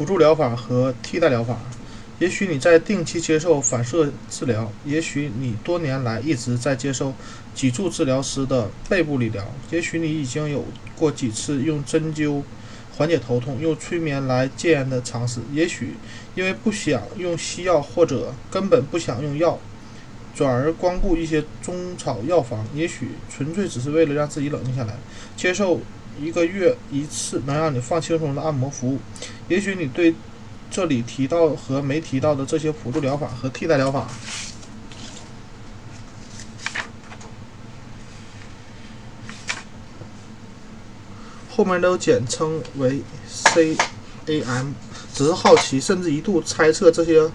辅助疗法和替代疗法。也许你在定期接受反射治疗，也许你多年来一直在接受脊柱治疗师的背部理疗，也许你已经有过几次用针灸缓解头痛、用催眠来戒烟的尝试，也许因为不想用西药或者根本不想用药，转而光顾一些中草药房，也许纯粹只是为了让自己冷静下来，接受一个月一次能让你放轻松的按摩服务，也许你对。这里提到和没提到的这些辅助疗法和替代疗法，后面都简称为 CAM。只是好奇，甚至一度猜测这些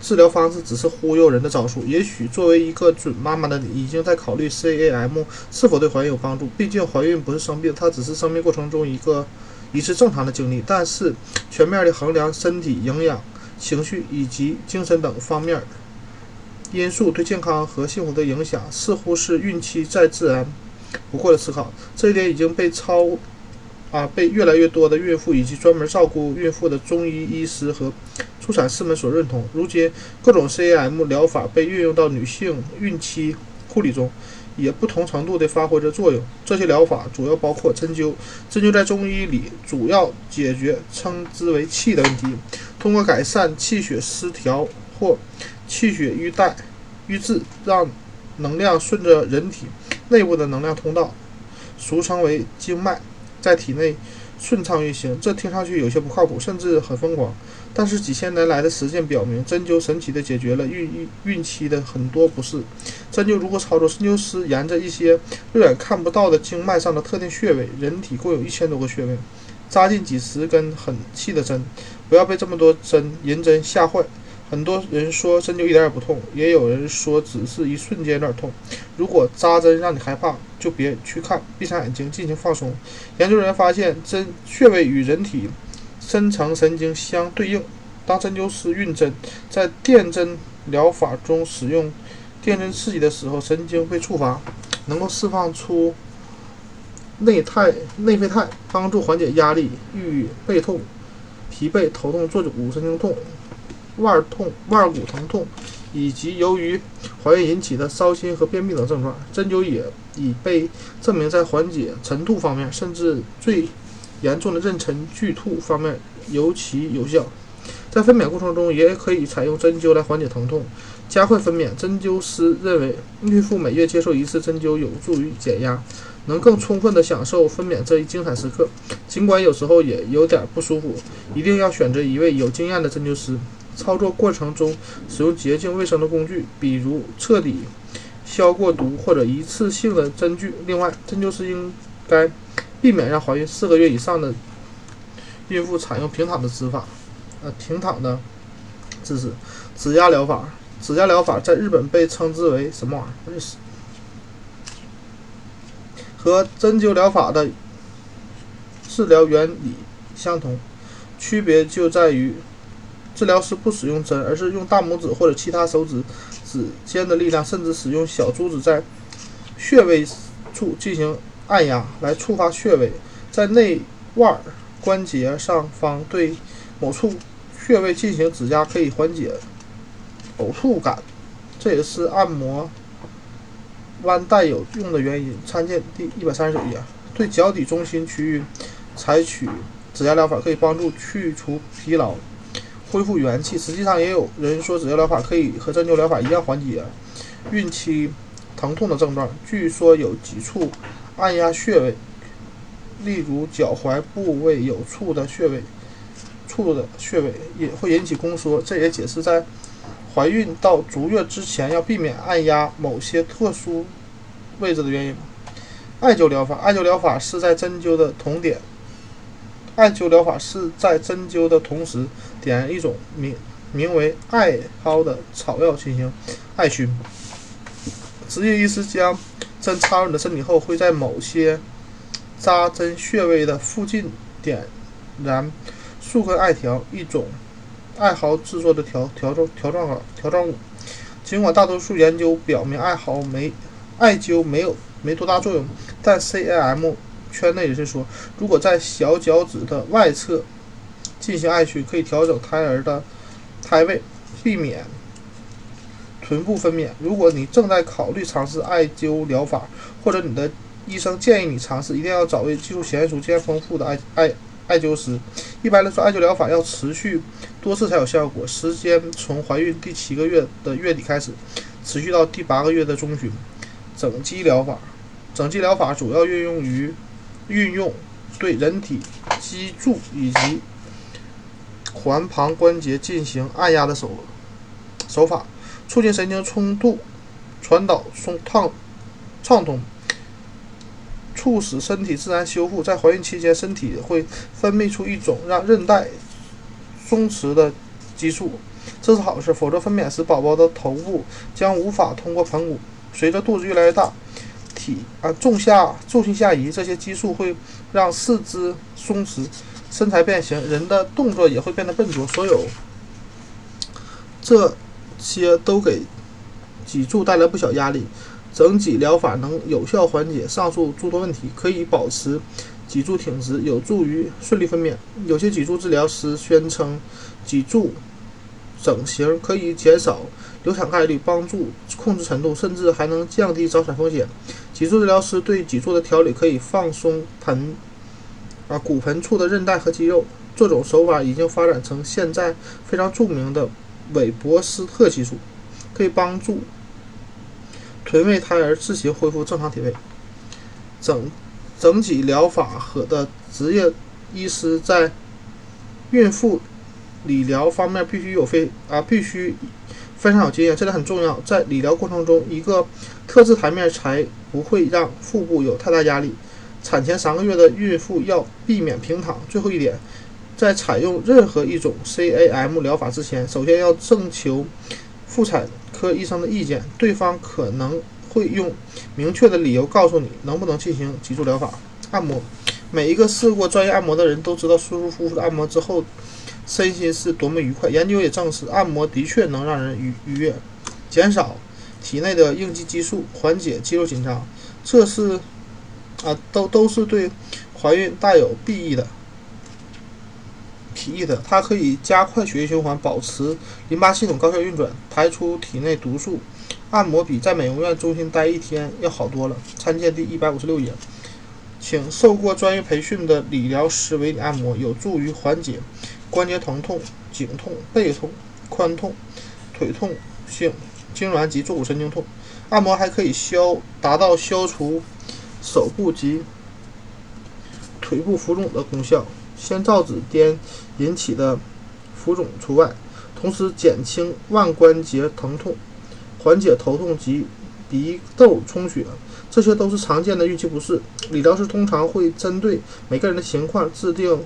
治疗方式只是忽悠人的招数。也许作为一个准妈妈的你，已经在考虑 CAM 是否对怀孕有帮助。毕竟怀孕不是生病，它只是生命过程中一个。一次正常的经历，但是全面的衡量身体、营养、情绪以及精神等方面因素对健康和幸福的影响，似乎是孕期再自然不过的思考。这一点已经被超啊被越来越多的孕妇以及专门照顾孕妇的中医医师和助产士们所认同。如今，各种 CAM 疗法被运用到女性孕期护理中。也不同程度地发挥着作用。这些疗法主要包括针灸。针灸在中医里主要解决称之为气的问题，通过改善气血失调或气血瘀带瘀滞，让能量顺着人体内部的能量通道，俗称为经脉，在体内。顺畅运行，这听上去有些不靠谱，甚至很疯狂。但是几千年来的实践表明，针灸神奇地解决了孕孕孕期的很多不适。针灸如何操作？针灸师沿着一些肉眼看不到的经脉上的特定穴位，人体共有一千多个穴位，扎进几十根很细的针。不要被这么多针银针吓坏。很多人说针灸一点也不痛，也有人说只是一瞬间有点痛。如果扎针让你害怕，就别去看，闭上眼睛进行放松。研究人员发现，针穴位与人体深层神经相对应。当针灸师运针，在电针疗法中使用电针刺激的时候，神经被触发，能够释放出内肽内啡肽，帮助缓解压力、抑郁背痛、疲惫、头痛、坐骨神经痛。腕痛、腕骨疼痛，以及由于怀孕引起的烧心和便秘等症状，针灸也已被证明在缓解晨吐方面，甚至最严重的妊娠剧吐方面尤其有效。在分娩过程中，也可以采用针灸来缓解疼痛，加快分娩。针灸师认为，孕妇每月接受一次针灸有助于减压，能更充分地享受分娩这一精彩时刻。尽管有时候也有点不舒服，一定要选择一位有经验的针灸师。操作过程中使用洁净卫生的工具，比如彻底消过毒或者一次性的针具。另外，针灸师应该避免让怀孕四个月以上的孕妇采用平躺的姿法，呃，平躺的姿势。指压疗法，指压疗法在日本被称之为什么玩意儿？和针灸疗法的治疗原理相同，区别就在于。治疗师不使用针，而是用大拇指或者其他手指指尖的力量，甚至使用小珠子在穴位处进行按压来触发穴位。在内腕关节上方对某处穴位进行指压，可以缓解呕吐感，这也是按摩弯带有用的原因。参见第一百三十九页。对脚底中心区域采取指压疗法，可以帮助去除疲劳。恢复元气，实际上也有人说，指压疗法可以和针灸疗法一样缓解孕期疼痛的症状。据说有几处按压穴位，例如脚踝部位有处的穴位，处的穴位也会引起宫缩。这也解释在怀孕到足月之前要避免按压某些特殊位置的原因。艾灸疗法，艾灸疗法是在针灸的同点。艾灸疗法是在针灸的同时点燃一种名名为艾蒿的草药进行艾熏。执业医师将针插入你的身体后，会在某些扎针穴位的附近点燃数根艾条，一种艾蒿制作的条条状条状条状物。尽管大多数研究表明艾蒿没艾灸没有没多大作用，但 CAM。圈内人士说，如果在小脚趾的外侧进行艾灸，可以调整胎儿的胎位，避免臀部分娩。如果你正在考虑尝试艾灸疗法，或者你的医生建议你尝试，一定要找位技术娴熟、经验丰富的艾艾艾灸师。一般来说，艾灸疗法要持续多次才有效果，时间从怀孕第七个月的月底开始，持续到第八个月的中旬。整肌疗法，整肌疗法主要运用于运用对人体脊柱以及环旁关节进行按压的手手法，促进神经冲突，传导松畅畅通，促使身体自然修复。在怀孕期间，身体会分泌出一种让韧带松弛的激素，这是好事。否则，分娩时宝宝的头部将无法通过盆骨。随着肚子越来越大，体啊重下重心下移，这些激素会让四肢松弛，身材变形，人的动作也会变得笨拙。所有这些都给脊柱带来不小压力。整脊疗法能有效缓解上述诸多问题，可以保持脊柱挺直，有助于顺利分娩。有些脊柱治疗师宣称，脊柱整形可以减少。流产概率，帮助控制程度，甚至还能降低早产风险。脊柱治疗师对脊柱的调理可以放松盆啊骨盆处的韧带和肌肉。这种手法已经发展成现在非常著名的韦伯斯特技术，可以帮助臀位胎儿自行恢复正常体位。整整脊疗法和的职业医师在孕妇理疗方面必须有非啊必须。非常有经验，这点很重要。在理疗过程中，一个特制台面才不会让腹部有太大压力。产前三个月的孕妇要避免平躺。最后一点，在采用任何一种 CAM 疗法之前，首先要征求妇产科医生的意见。对方可能会用明确的理由告诉你能不能进行脊柱疗法。按摩，每一个试过专业按摩的人都知道，舒舒服服的按摩之后。身心是多么愉快！研究也证实，按摩的确能让人愉愉悦，减少体内的应激激素，缓解肌肉紧张。这是啊，都都是对怀孕大有裨益的。裨益的，它可以加快血液循环，保持淋巴系统高效运转，排出体内毒素。按摩比在美容院中心待一天要好多了。参见第一百五十六页。请受过专业培训的理疗师为你按摩，有助于缓解。关节疼痛、颈痛、背痛、髋痛、腿痛性痉挛及坐骨神经痛，按摩还可以消达到消除手部及腿部浮肿的功效，先兆子颠引起的浮肿除外，同时减轻腕关节疼痛，缓解头痛及鼻窦充血，这些都是常见的孕期不适。理疗师通常会针对每个人的情况制定。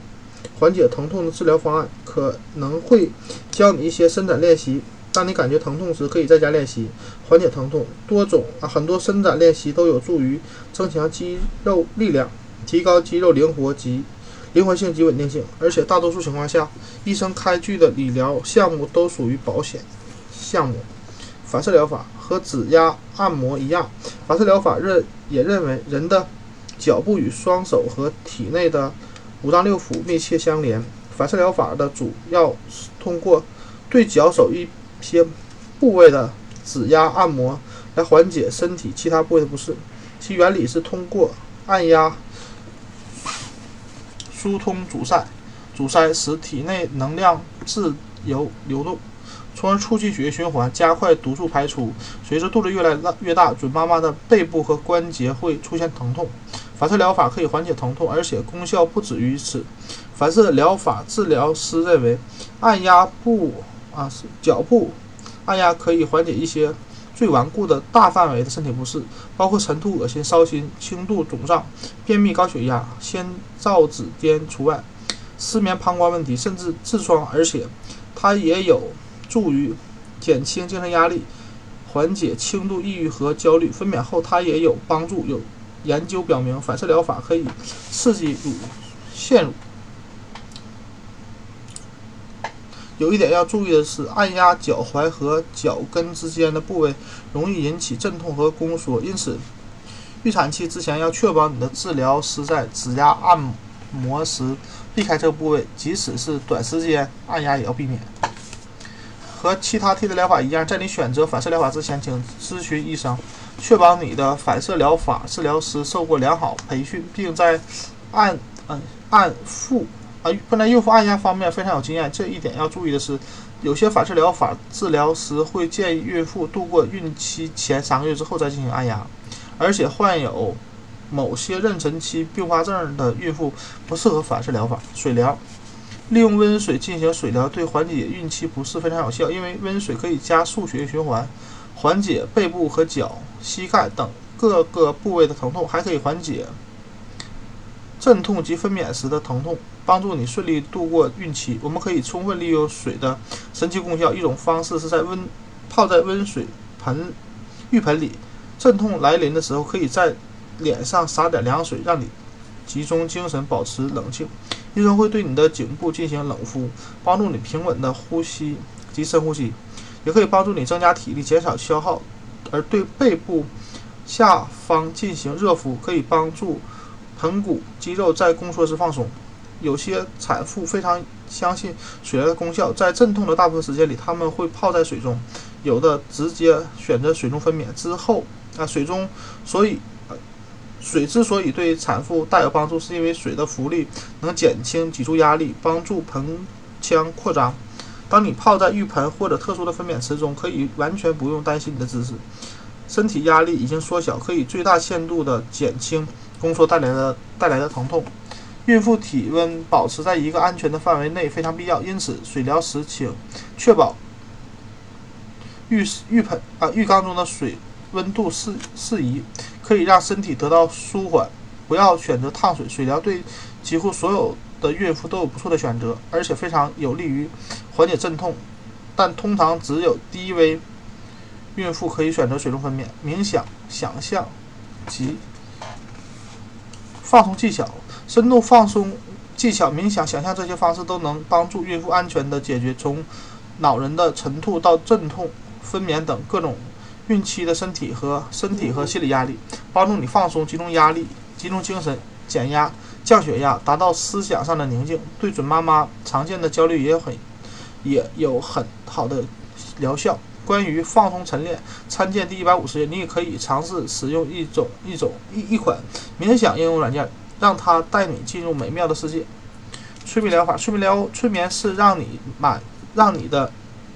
缓解疼痛的治疗方案可能会教你一些伸展练习，当你感觉疼痛时，可以在家练习缓解疼痛。多种啊，很多伸展练习都有助于增强肌肉力量，提高肌肉灵活及灵活性及稳定性。而且大多数情况下，医生开具的理疗项目都属于保险项目。反射疗法和指压按摩一样，反射疗法认也认为人的脚部与双手和体内的。五脏六腑密切相连，反射疗法的主要是通过对脚手一些部位的指压按摩来缓解身体其他部位的不适。其原理是通过按压疏通阻塞，阻塞使体内能量自由流动，从而促进血液循环，加快毒素排出。随着肚子越来越大，准妈妈的背部和关节会出现疼痛。反射疗法可以缓解疼痛，而且功效不止于此。反射疗法治疗师认为，按压部啊脚部按压可以缓解一些最顽固的大范围的身体不适，包括晨吐、恶心、烧心、轻度肿胀、便秘、高血压、先兆子癫除外，失眠、膀胱问题，甚至痔疮。而且它也有助于减轻精神压力，缓解轻度抑郁和焦虑。分娩后它也有帮助。有。研究表明，反射疗法可以刺激乳腺乳。有一点要注意的是，按压脚踝和脚跟之间的部位容易引起阵痛和宫缩，因此预产期之前要确保你的治疗师在指压按摩时避开这个部位，即使是短时间按压也要避免。和其他替代疗法一样，在你选择反射疗法之前，请咨询医生，确保你的反射疗法治疗师受过良好培训，并在按嗯按腹啊不能孕妇按压方面非常有经验。这一点要注意的是，有些反射疗法治疗师会建议孕妇度过孕期前三个月之后再进行按压，而且患有某些妊娠期并发症的孕妇不适合反射疗法。水疗。利用温水进行水疗对缓解孕期不适非常有效，因为温水可以加速血液循环，缓解背部和脚、膝盖等各个部位的疼痛，还可以缓解阵痛及分娩时的疼痛，帮助你顺利度过孕期。我们可以充分利用水的神奇功效。一种方式是在温泡在温水盆浴盆里，阵痛来临的时候，可以在脸上洒点凉水，让你集中精神，保持冷静。医生会对你的颈部进行冷敷，帮助你平稳的呼吸及深呼吸，也可以帮助你增加体力，减少消耗。而对背部下方进行热敷，可以帮助盆骨肌肉在宫缩时放松。有些产妇非常相信水疗的功效，在阵痛的大部分时间里，他们会泡在水中，有的直接选择水中分娩。之后啊，水中所以。水之所以对产妇大有帮助，是因为水的浮力能减轻脊柱压力，帮助盆腔扩张。当你泡在浴盆或者特殊的分娩池中，可以完全不用担心你的姿势，身体压力已经缩小，可以最大限度地减轻宫缩带来的带来的疼痛。孕妇体温保持在一个安全的范围内非常必要，因此水疗时请确保浴浴盆啊浴缸中的水温度适适宜。可以让身体得到舒缓，不要选择烫水。水疗对几乎所有的孕妇都有不错的选择，而且非常有利于缓解阵痛。但通常只有低危孕妇可以选择水中分娩。冥想、想象及放松技巧、深度放松技巧、冥想、想象这些方式都能帮助孕妇安全地解决从恼人的晨吐到阵痛、分娩等各种。孕期的身体和身体和心理压力，帮助你放松、集中压力、集中精神、减压、降血压，达到思想上的宁静。对准妈妈常见的焦虑也很也有很好的疗效。关于放松晨练，参见第一百五十页。你也可以尝试使用一种一种一一款冥想应用软件，让它带你进入美妙的世界。催眠疗法，催眠疗催眠是让你满让你的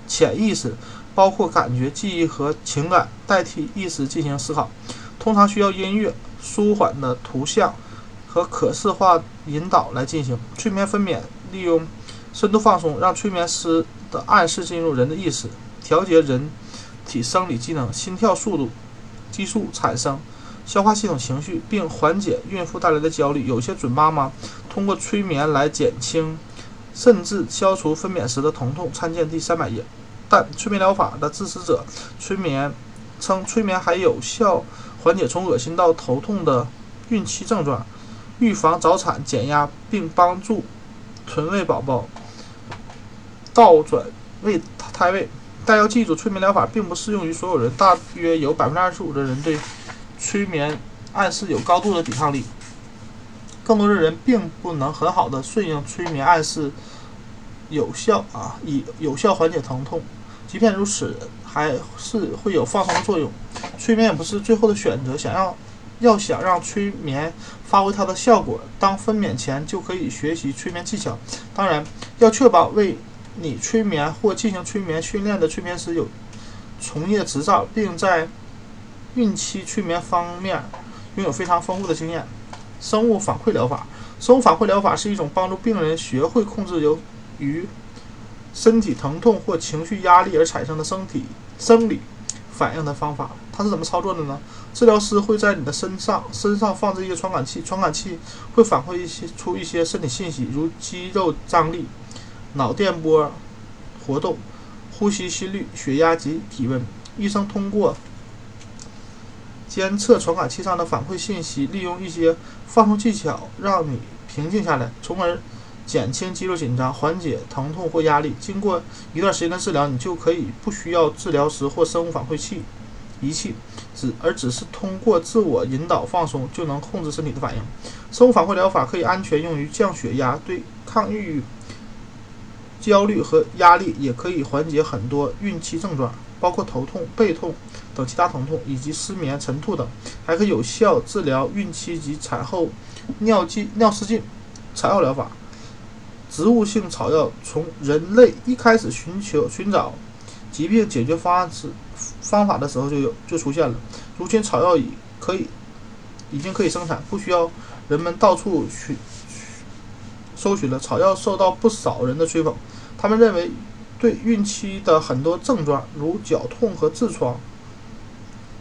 潜意识。包括感觉、记忆和情感代替意识进行思考，通常需要音乐、舒缓的图像和可视化引导来进行。催眠分娩利用深度放松，让催眠师的暗示进入人的意识，调节人体生理机能、心跳速度、激素产生、消化系统、情绪，并缓解孕妇带来的焦虑。有些准妈妈通过催眠来减轻甚至消除分娩时的疼痛。参见第三百页。但催眠疗法的支持者催眠称，催眠还有效缓解从恶心到头痛的孕期症状，预防早产、减压，并帮助臀位宝宝倒转位胎位。但要记住，催眠疗法并不适用于所有人，大约有百分之二十五的人对催眠暗示有高度的抵抗力，更多的人并不能很好的顺应催眠暗示，有效啊，以有效缓解疼痛。即便如此，还是会有放松的作用。催眠也不是最后的选择。想要要想让催眠发挥它的效果，当分娩前就可以学习催眠技巧。当然，要确保为你催眠或进行催眠训练的催眠师有从业执照，并在孕期催眠方面拥有非常丰富的经验。生物反馈疗法，生物反馈疗法是一种帮助病人学会控制由于身体疼痛或情绪压力而产生的身体生理反应的方法，它是怎么操作的呢？治疗师会在你的身上身上放置一个传感器，传感器会反馈一些出一些身体信息，如肌肉张力、脑电波活动、呼吸心率、血压及体温。医生通过监测传感器上的反馈信息，利用一些放松技巧让你平静下来，从而。减轻肌肉紧张，缓解疼痛或压力。经过一段时间的治疗，你就可以不需要治疗时或生物反馈器仪器，只而只是通过自我引导放松就能控制身体的反应。生物反馈疗法可以安全用于降血压，对抗抑郁、焦虑和压力，也可以缓解很多孕期症状，包括头痛、背痛等其他疼痛，以及失眠、晨吐等，还可有效治疗孕期及产后尿激尿失禁。草药疗法，植物性草药从人类一开始寻求寻找疾病解决方案时方法的时候就有就出现了。如今草药已可以已经可以生产，不需要人们到处去搜寻了。草药受到不少人的吹捧，他们认为对孕期的很多症状，如绞痛和痔疮，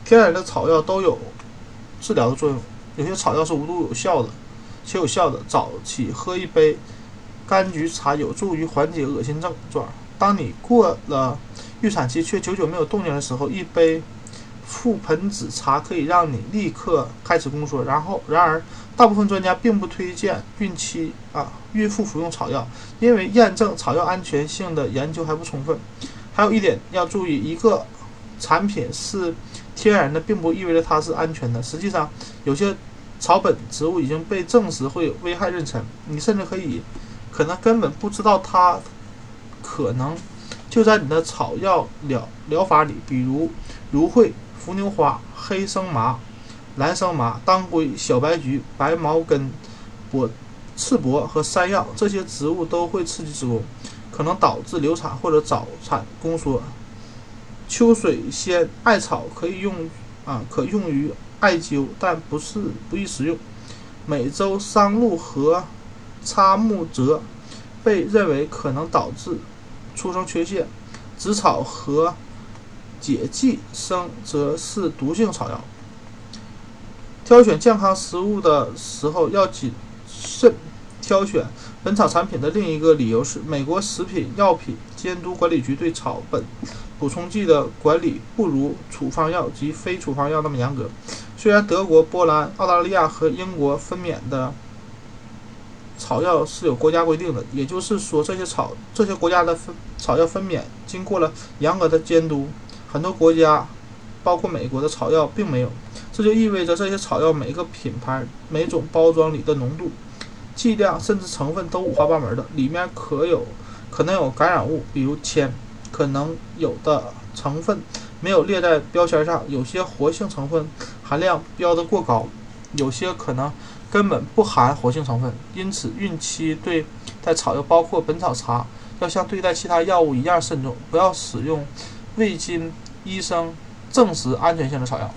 天然的草药都有治疗的作用。有些草药是无毒有效的。且有效的，早起喝一杯柑橘茶有助于缓解恶心症状。当你过了预产期却久久没有动静的时候，一杯覆盆子茶可以让你立刻开始宫缩。然后，然而，大部分专家并不推荐孕期啊孕妇服用草药，因为验证草药安全性的研究还不充分。还有一点要注意，一个产品是天然的，并不意味着它是安全的。实际上，有些。草本植物已经被证实会危害妊娠，你甚至可以，可能根本不知道它可能就在你的草药疗疗法里，比如芦荟、伏牛花、黑生麻、蓝生麻、当归、小白菊、白茅根、柏赤柏和山药这些植物都会刺激子宫，可能导致流产或者早产宫缩。秋水仙、艾草可以用啊，可用于。艾灸，但不是不宜食用。美洲桑露和插木泽被认为可能导致出生缺陷。紫草和解寄生则是毒性草药。挑选健康食物的时候要谨慎挑选本草产品的另一个理由是，美国食品药品监督管理局对草本补充剂的管理不如处方药及非处方药那么严格。虽然德国、波兰、澳大利亚和英国分娩的草药是有国家规定的，也就是说，这些草这些国家的分草药分娩经过了严格的监督。很多国家，包括美国的草药并没有，这就意味着这些草药每个品牌、每种包装里的浓度、剂量甚至成分都五花八门的，里面可有可能有感染物，比如铅，可能有的成分没有列在标签上，有些活性成分。含量标得过高，有些可能根本不含活性成分，因此孕期对待草药，包括本草茶，要像对待其他药物一样慎重，不要使用未经医生证实安全性的草药。